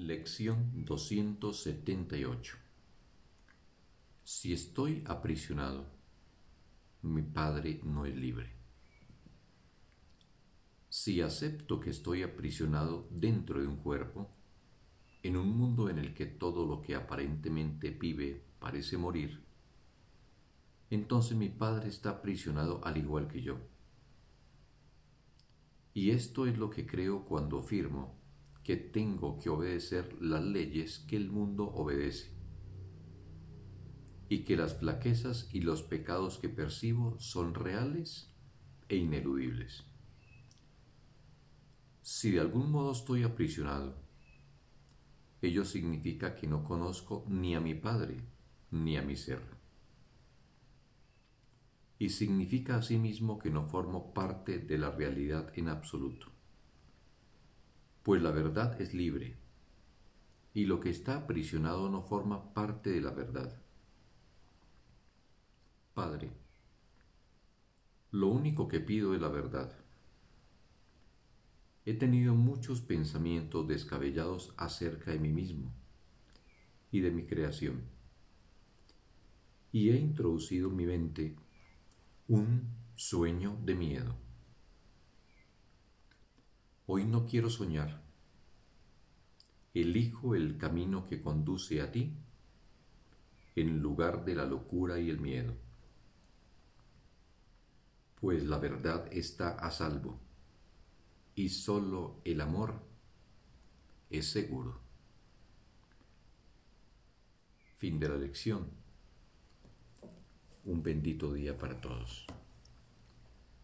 Lección 278 Si estoy aprisionado, mi Padre no es libre. Si acepto que estoy aprisionado dentro de un cuerpo, en un mundo en el que todo lo que aparentemente vive parece morir, entonces mi Padre está aprisionado al igual que yo. Y esto es lo que creo cuando afirmo que tengo que obedecer las leyes que el mundo obedece y que las flaquezas y los pecados que percibo son reales e ineludibles. Si de algún modo estoy aprisionado, ello significa que no conozco ni a mi Padre ni a mi ser. Y significa asimismo que no formo parte de la realidad en absoluto pues la verdad es libre, y lo que está aprisionado no forma parte de la verdad. Padre, lo único que pido es la verdad. He tenido muchos pensamientos descabellados acerca de mí mismo y de mi creación, y he introducido en mi mente un sueño de miedo. Hoy no quiero soñar. Elijo el camino que conduce a ti en lugar de la locura y el miedo. Pues la verdad está a salvo y solo el amor es seguro. Fin de la lección. Un bendito día para todos.